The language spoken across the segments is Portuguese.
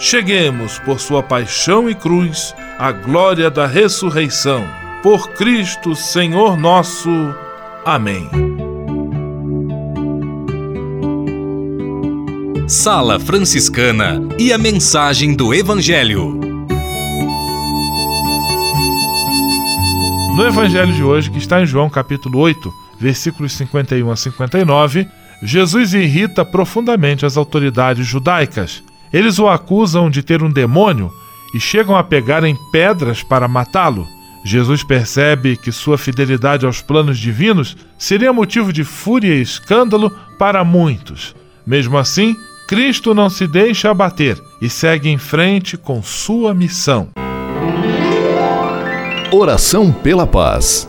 cheguemos, por sua paixão e cruz, à glória da ressurreição. Por Cristo, Senhor nosso. Amém. Sala Franciscana e a mensagem do Evangelho. No evangelho de hoje, que está em João capítulo 8, versículos 51 a 59, Jesus irrita profundamente as autoridades judaicas. Eles o acusam de ter um demônio e chegam a pegar em pedras para matá-lo. Jesus percebe que sua fidelidade aos planos divinos seria motivo de fúria e escândalo para muitos. Mesmo assim, Cristo não se deixa abater e segue em frente com sua missão. Oração pela paz.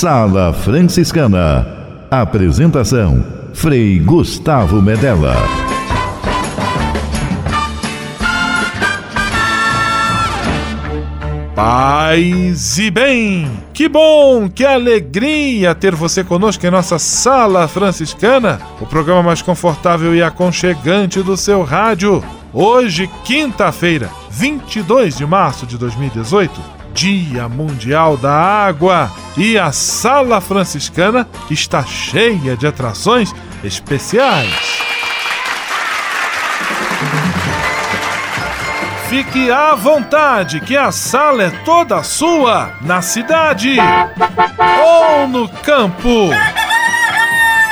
Sala Franciscana. Apresentação: Frei Gustavo Medella. Paz e bem! Que bom, que alegria ter você conosco em nossa sala franciscana, o programa mais confortável e aconchegante do seu rádio. Hoje, quinta-feira, 22 de março de 2018, Dia Mundial da Água, e a sala franciscana está cheia de atrações especiais. Fique à vontade, que a sala é toda sua, na cidade ou no campo.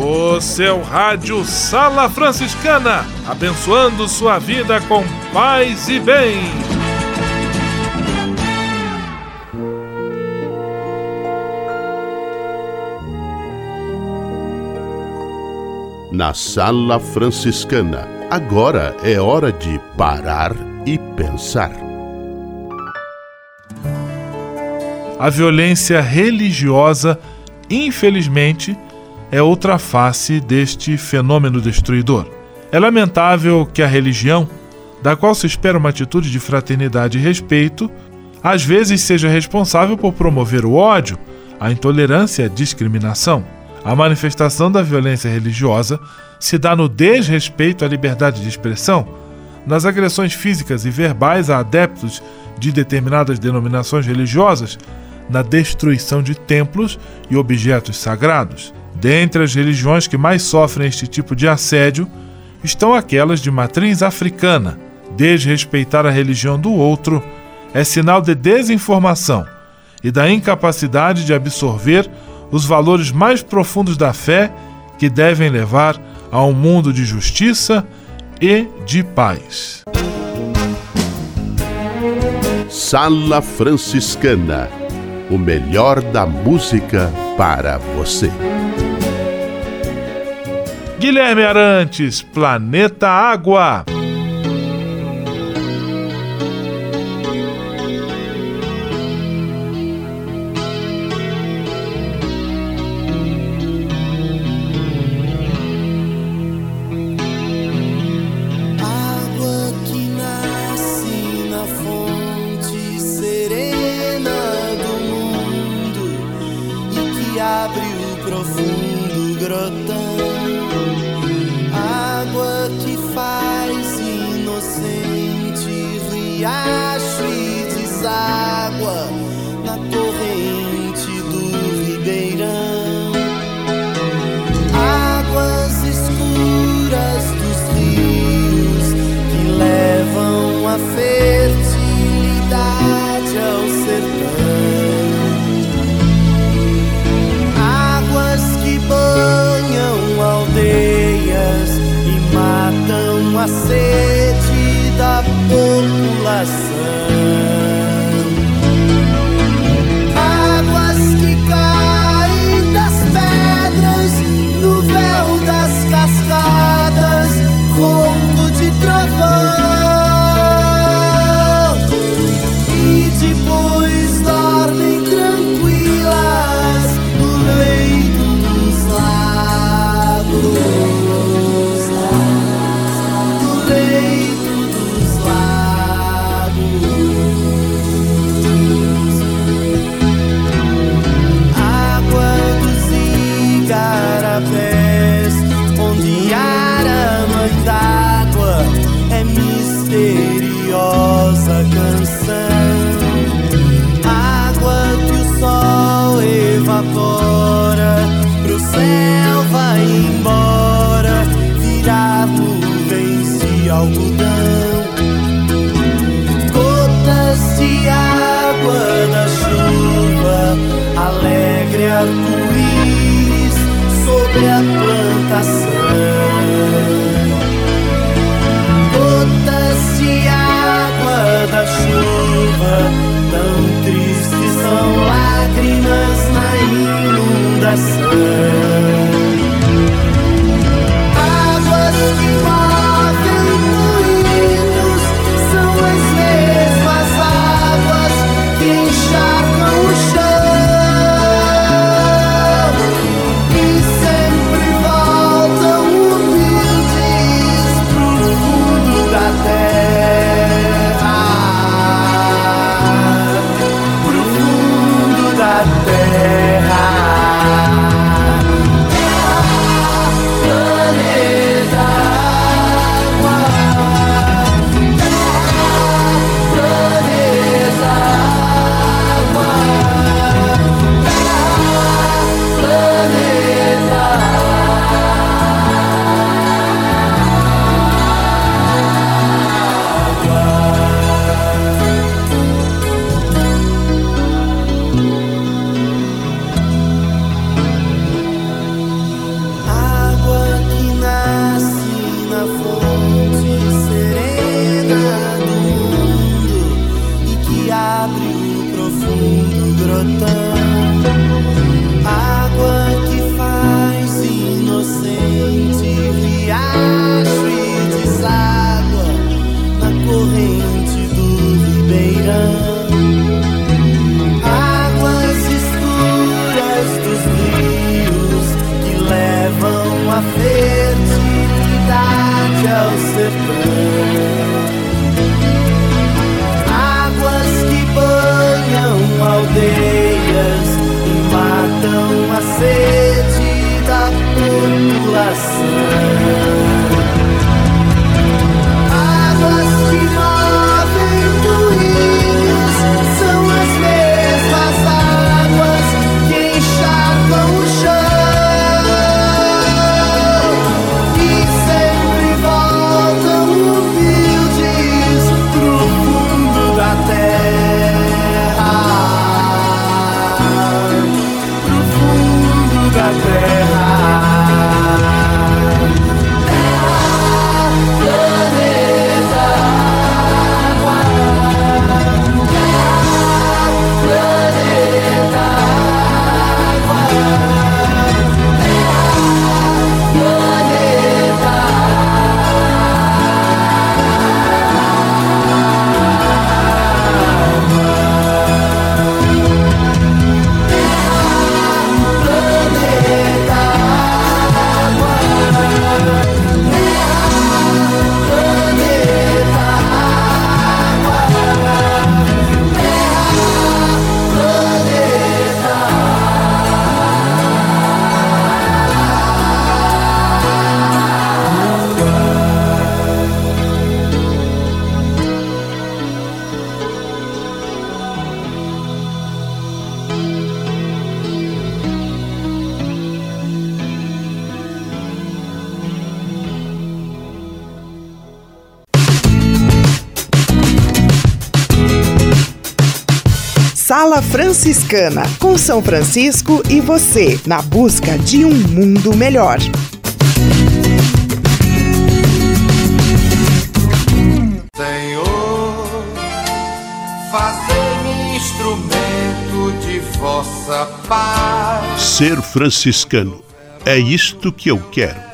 O seu rádio Sala Franciscana, abençoando sua vida com paz e bem. Na Sala Franciscana, agora é hora de parar e pensar. A violência religiosa, infelizmente, é outra face deste fenômeno destruidor. É lamentável que a religião, da qual se espera uma atitude de fraternidade e respeito, às vezes seja responsável por promover o ódio, a intolerância e a discriminação. A manifestação da violência religiosa se dá no desrespeito à liberdade de expressão, nas agressões físicas e verbais a adeptos de determinadas denominações religiosas, na destruição de templos e objetos sagrados. Dentre as religiões que mais sofrem este tipo de assédio estão aquelas de matriz africana. Desrespeitar a religião do outro é sinal de desinformação e da incapacidade de absorver os valores mais profundos da fé que devem levar a um mundo de justiça e de paz. Sala Franciscana o melhor da música para você. Guilherme Arantes, Planeta Água. Arco-íris sobre a plantação. Gotas de água da chuva, tão tristes são lágrimas na inundação. A fertilidade ao sertão. Sala Franciscana, com São Francisco e você, na busca de um mundo melhor. Senhor, fazei-me instrumento de vossa paz. Ser franciscano é isto que eu quero.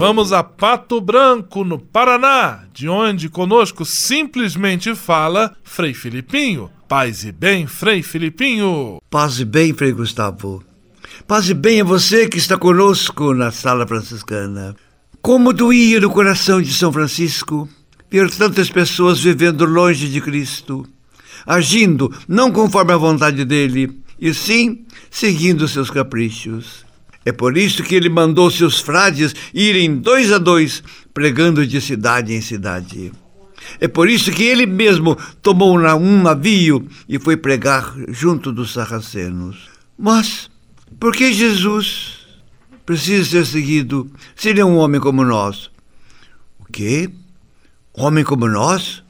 Vamos a Pato Branco, no Paraná, de onde conosco simplesmente fala Frei Filipinho. Paz e bem, Frei Filipinho. Paz e bem, Frei Gustavo. Paz e bem a você que está conosco na sala franciscana. Como doía no coração de São Francisco ver tantas pessoas vivendo longe de Cristo, agindo não conforme a vontade dele, e sim seguindo seus caprichos. É por isso que ele mandou seus frades irem dois a dois, pregando de cidade em cidade. É por isso que ele mesmo tomou um navio e foi pregar junto dos sarracenos. Mas por que Jesus precisa ser seguido se ele é um homem como nós? O quê? Homem como nós?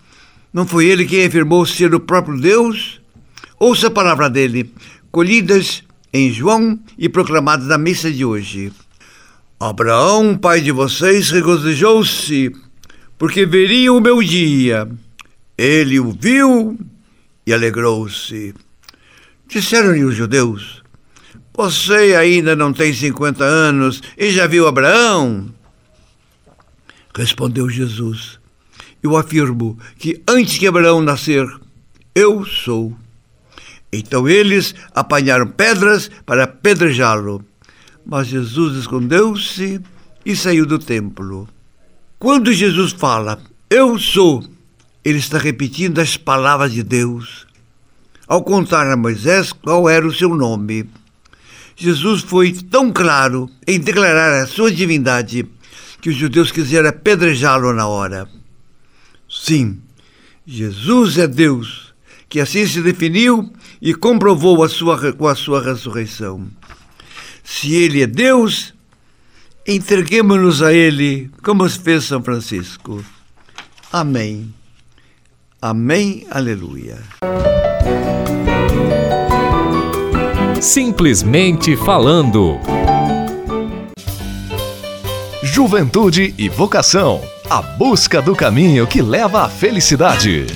Não foi ele quem afirmou ser o próprio Deus? Ouça a palavra dele, colhidas em João e proclamado na missa de hoje. Abraão, pai de vocês, regozijou-se, porque veria o meu dia. Ele o viu e alegrou-se. Disseram-lhe os judeus: Você ainda não tem cinquenta anos e já viu Abraão? Respondeu Jesus: Eu afirmo que antes que Abraão nascer, eu sou. Então eles apanharam pedras para apedrejá-lo. Mas Jesus escondeu-se e saiu do templo. Quando Jesus fala, Eu sou, ele está repetindo as palavras de Deus. Ao contar a Moisés qual era o seu nome, Jesus foi tão claro em declarar a sua divindade que os judeus quiseram apedrejá-lo na hora. Sim, Jesus é Deus, que assim se definiu e comprovou a sua, com a sua ressurreição. Se Ele é Deus, entreguemos-nos a Ele, como fez São Francisco. Amém. Amém. Aleluia. Simplesmente falando. Juventude e vocação. A busca do caminho que leva à felicidade.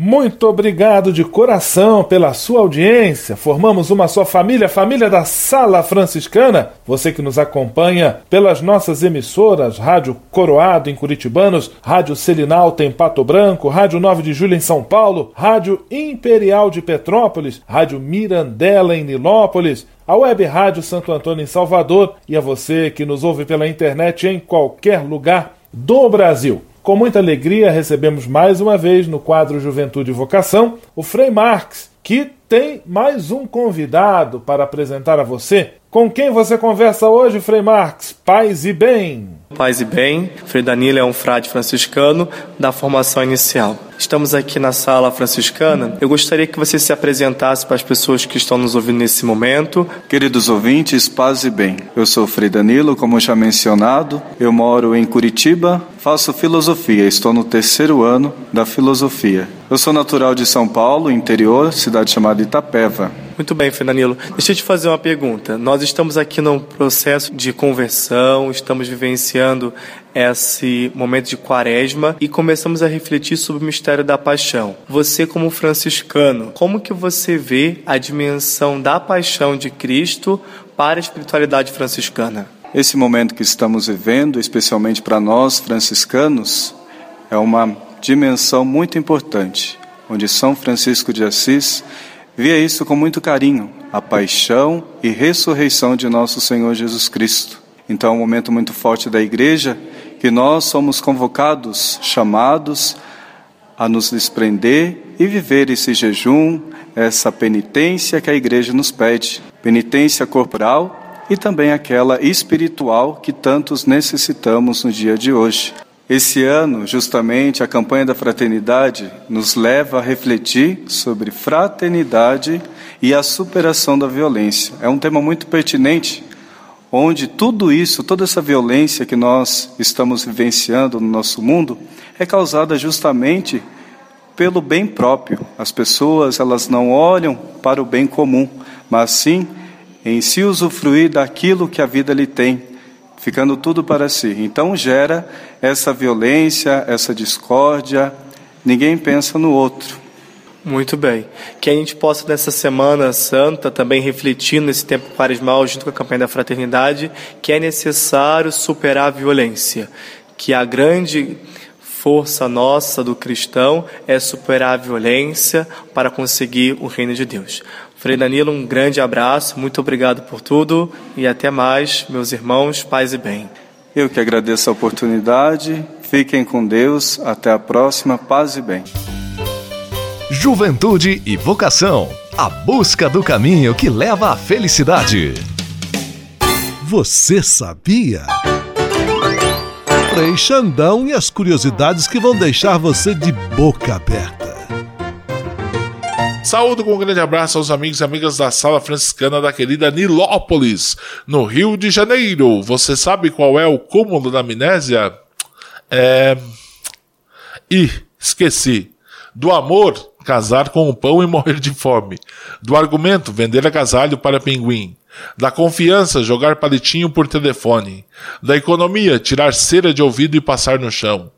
Muito obrigado de coração pela sua audiência. Formamos uma só família, família da Sala Franciscana. Você que nos acompanha pelas nossas emissoras, Rádio Coroado em Curitibanos, Rádio Selinalta em Pato Branco, Rádio 9 de Julho em São Paulo, Rádio Imperial de Petrópolis, Rádio Mirandela em Nilópolis, a Web Rádio Santo Antônio em Salvador e a você que nos ouve pela internet em qualquer lugar do Brasil. Com muita alegria, recebemos mais uma vez no quadro Juventude e Vocação o Frei Marx, que tem mais um convidado para apresentar a você. Com quem você conversa hoje, Frei Marx? Paz e bem. Paz e bem. Frei Danilo é um frade franciscano da formação inicial. Estamos aqui na sala franciscana. Eu gostaria que você se apresentasse para as pessoas que estão nos ouvindo nesse momento. Queridos ouvintes, paz e bem. Eu sou Frei Danilo, como já mencionado. Eu moro em Curitiba, faço filosofia, estou no terceiro ano da filosofia. Eu sou natural de São Paulo, interior, cidade chamada Itapeva. Muito bem, Frei Danilo. Deixa eu te fazer uma pergunta. Nós estamos aqui num processo de conversão, estamos vivenciando esse momento de quaresma e começamos a refletir sobre o mistério da paixão. Você como franciscano, como que você vê a dimensão da paixão de Cristo para a espiritualidade franciscana? Esse momento que estamos vivendo, especialmente para nós franciscanos, é uma dimensão muito importante, onde São Francisco de Assis via isso com muito carinho, a paixão e ressurreição de nosso Senhor Jesus Cristo. Então é um momento muito forte da igreja que nós somos convocados, chamados a nos desprender e viver esse jejum, essa penitência que a igreja nos pede, penitência corporal e também aquela espiritual que tantos necessitamos no dia de hoje. Esse ano, justamente, a campanha da fraternidade nos leva a refletir sobre fraternidade e a superação da violência. É um tema muito pertinente, onde tudo isso, toda essa violência que nós estamos vivenciando no nosso mundo, é causada justamente pelo bem próprio. As pessoas, elas não olham para o bem comum, mas sim em se usufruir daquilo que a vida lhe tem ficando tudo para si. Então gera essa violência, essa discórdia, ninguém pensa no outro. Muito bem. Que a gente possa, nessa Semana Santa, também refletir nesse tempo quaresmal, junto com a campanha da fraternidade, que é necessário superar a violência. Que a grande força nossa do cristão é superar a violência para conseguir o reino de Deus. Frei Danilo, um grande abraço, muito obrigado por tudo e até mais, meus irmãos, paz e bem. Eu que agradeço a oportunidade, fiquem com Deus, até a próxima, paz e bem. Juventude e vocação a busca do caminho que leva à felicidade. Você sabia? Frei Xandão e as curiosidades que vão deixar você de boca aberta. Saúdo com um grande abraço aos amigos e amigas da Sala Franciscana da querida Nilópolis, no Rio de Janeiro. Você sabe qual é o cúmulo da amnésia? É. Ih, esqueci. Do amor, casar com o pão e morrer de fome. Do argumento, vender agasalho para pinguim. Da confiança, jogar palitinho por telefone. Da economia, tirar cera de ouvido e passar no chão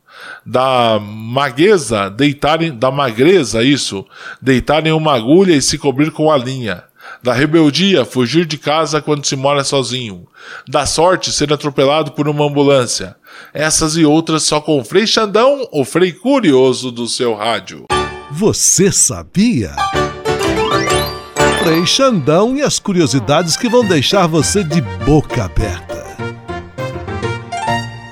da magueza, deitarem, da magreza, isso, deitarem uma agulha e se cobrir com a linha. Da rebeldia, fugir de casa quando se mora sozinho. Da sorte, ser atropelado por uma ambulância. Essas e outras só com o Frei Xandão, o Frei Curioso do seu rádio. Você sabia? Frei Xandão e as curiosidades que vão deixar você de boca aberta.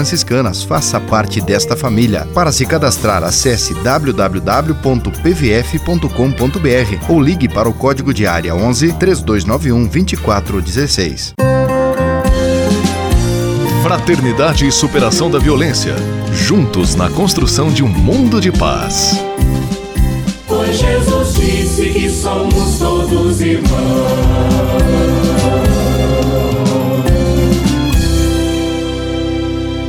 franciscanas. Faça parte desta família. Para se cadastrar, acesse www.pvf.com.br ou ligue para o código de área 11 3291 2416. Fraternidade e superação da violência. Juntos na construção de um mundo de paz. Pois Jesus disse que somos todos irmãos.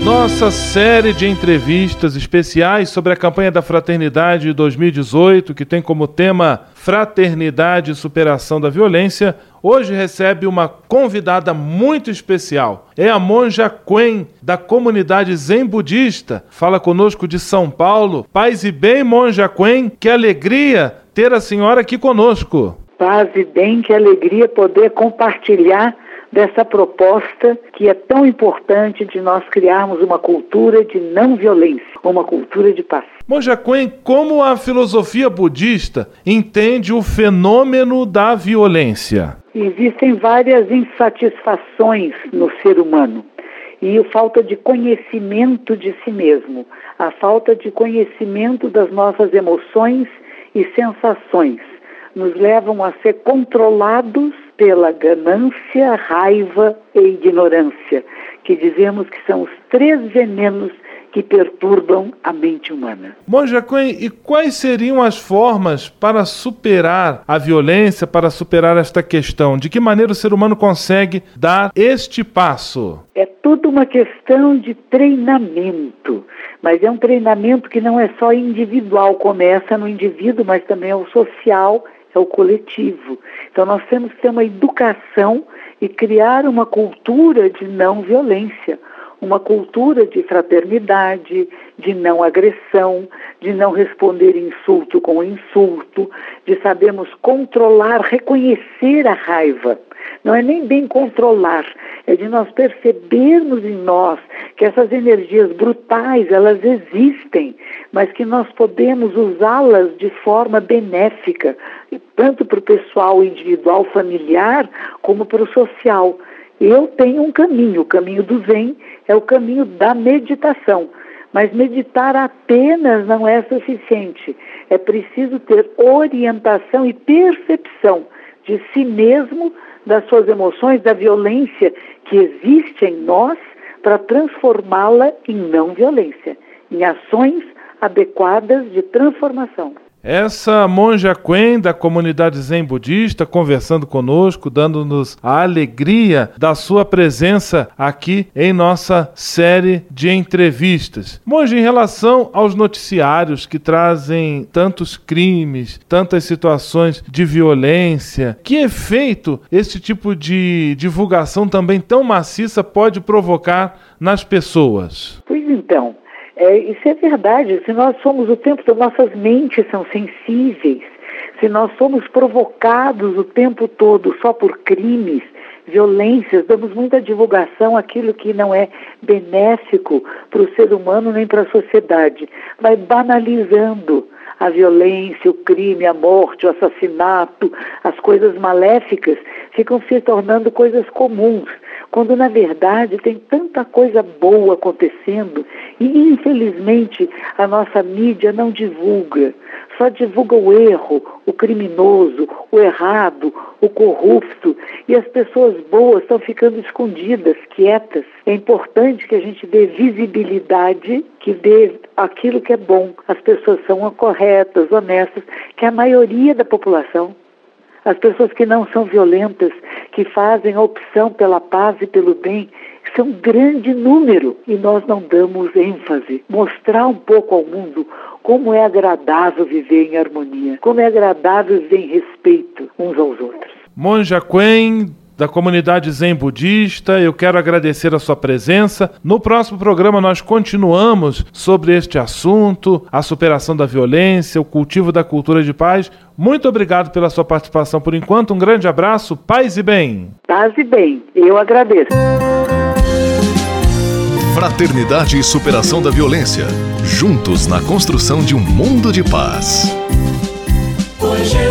Nossa série de entrevistas especiais sobre a campanha da Fraternidade 2018, que tem como tema Fraternidade e Superação da Violência, hoje recebe uma convidada muito especial. É a monja Quen, da comunidade Zen Budista. Fala conosco de São Paulo. Paz e bem, monja Quen, que alegria ter a senhora aqui conosco. Paz e bem, que alegria poder compartilhar dessa proposta que é tão importante de nós criarmos uma cultura de não violência, uma cultura de paz. Monja Quen, como a filosofia budista entende o fenômeno da violência? Existem várias insatisfações no ser humano e a falta de conhecimento de si mesmo, a falta de conhecimento das nossas emoções e sensações nos levam a ser controlados pela ganância, raiva e ignorância, que dizemos que são os três venenos que perturbam a mente humana. Monja Quen, e quais seriam as formas para superar a violência, para superar esta questão? De que maneira o ser humano consegue dar este passo? É tudo uma questão de treinamento, mas é um treinamento que não é só individual, começa no indivíduo, mas também é o social é o coletivo. Então nós temos que ter uma educação e criar uma cultura de não violência, uma cultura de fraternidade, de não agressão, de não responder insulto com insulto, de sabermos controlar, reconhecer a raiva. Não é nem bem controlar, é de nós percebermos em nós que essas energias brutais, elas existem, mas que nós podemos usá-las de forma benéfica, tanto para o pessoal individual, familiar, como para o social. Eu tenho um caminho, o caminho do Zen é o caminho da meditação. Mas meditar apenas não é suficiente. É preciso ter orientação e percepção de si mesmo, das suas emoções, da violência que existe em nós, para transformá-la em não violência, em ações adequadas de transformação. Essa monja Quen da comunidade Zen Budista conversando conosco, dando-nos a alegria da sua presença aqui em nossa série de entrevistas. Monja, em relação aos noticiários que trazem tantos crimes, tantas situações de violência, que efeito esse tipo de divulgação também tão maciça pode provocar nas pessoas? Pois então, é, isso é verdade. Se nós somos o tempo todo, nossas mentes são sensíveis, se nós somos provocados o tempo todo só por crimes, violências, damos muita divulgação àquilo que não é benéfico para o ser humano nem para a sociedade, vai banalizando a violência, o crime, a morte, o assassinato, as coisas maléficas ficam se tornando coisas comuns quando na verdade tem tanta coisa boa acontecendo e infelizmente a nossa mídia não divulga, só divulga o erro, o criminoso, o errado, o corrupto e as pessoas boas estão ficando escondidas, quietas. É importante que a gente dê visibilidade, que dê aquilo que é bom. As pessoas são corretas, honestas, que a maioria da população as pessoas que não são violentas, que fazem a opção pela paz e pelo bem, são um grande número e nós não damos ênfase. Mostrar um pouco ao mundo como é agradável viver em harmonia, como é agradável viver em respeito uns aos outros. Monja Quen, da comunidade Zen Budista. Eu quero agradecer a sua presença. No próximo programa nós continuamos sobre este assunto, a superação da violência, o cultivo da cultura de paz. Muito obrigado pela sua participação por enquanto. Um grande abraço, paz e bem. Paz e bem. Eu agradeço. Fraternidade e superação da violência. Juntos na construção de um mundo de paz. Que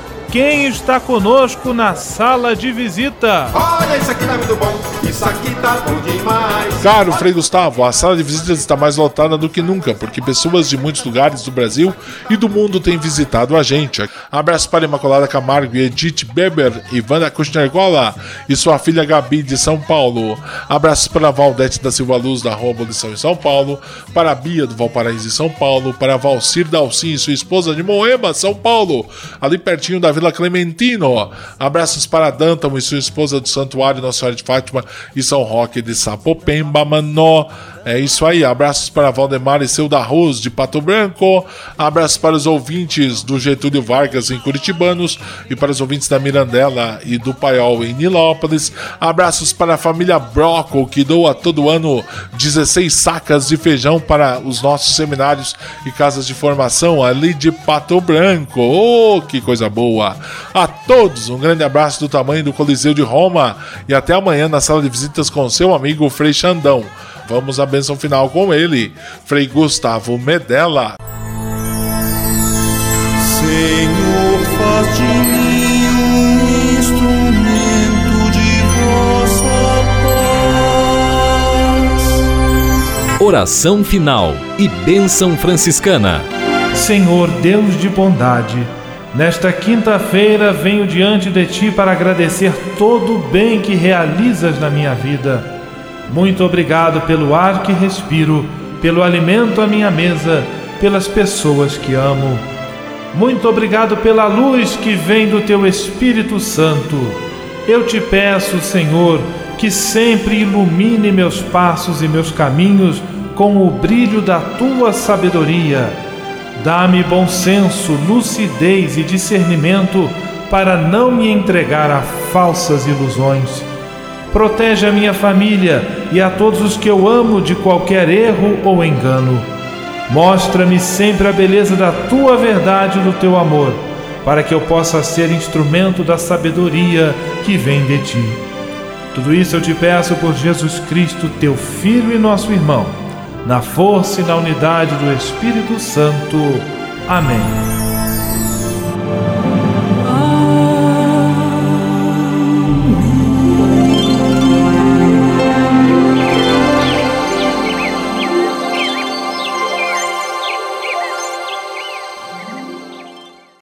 quem está conosco na sala de visita? Olha, isso aqui tá muito bom, isso aqui tá bom demais. Caro Frei Gustavo, a sala de visitas está mais lotada do que nunca, porque pessoas de muitos lugares do Brasil e do mundo têm visitado a gente. Abraço para Imaculada Camargo e Edith Beber, Ivana Kuchnergola e sua filha Gabi de São Paulo. Abraços para Valdete da Silva Luz da Rua Abolição em São Paulo, para a Bia do Valparaíso em São Paulo, para Valcir Dalcin e sua esposa de Moema, São Paulo, ali pertinho da Vila Clementino. Abraços para Dantamo e sua esposa do Santuário Nossa Senhora de Fátima e São Roque de Sapopemba, mano. É isso aí, abraços para Valdemar e seu da Ruz de Pato Branco, abraços para os ouvintes do Getúlio Vargas em Curitibanos e para os ouvintes da Mirandela e do Paiol em Nilópolis, abraços para a família Broco que doa todo ano 16 sacas de feijão para os nossos seminários e casas de formação ali de Pato Branco. Oh, que coisa boa! A todos um grande abraço do tamanho do Coliseu de Roma e até amanhã na sala de visitas com seu amigo Frei Xandão. Vamos à bênção final com ele, Frei Gustavo Medella. Senhor, faz de mim um instrumento de vossa paz. Oração final e bênção franciscana. Senhor Deus de bondade, nesta quinta-feira venho diante de ti para agradecer todo o bem que realizas na minha vida. Muito obrigado pelo ar que respiro, pelo alimento à minha mesa, pelas pessoas que amo. Muito obrigado pela luz que vem do teu Espírito Santo. Eu te peço, Senhor, que sempre ilumine meus passos e meus caminhos com o brilho da tua sabedoria. Dá-me bom senso, lucidez e discernimento para não me entregar a falsas ilusões. Protege a minha família e a todos os que eu amo de qualquer erro ou engano. Mostra-me sempre a beleza da tua verdade e do teu amor, para que eu possa ser instrumento da sabedoria que vem de ti. Tudo isso eu te peço por Jesus Cristo, teu Filho e nosso irmão, na força e na unidade do Espírito Santo. Amém.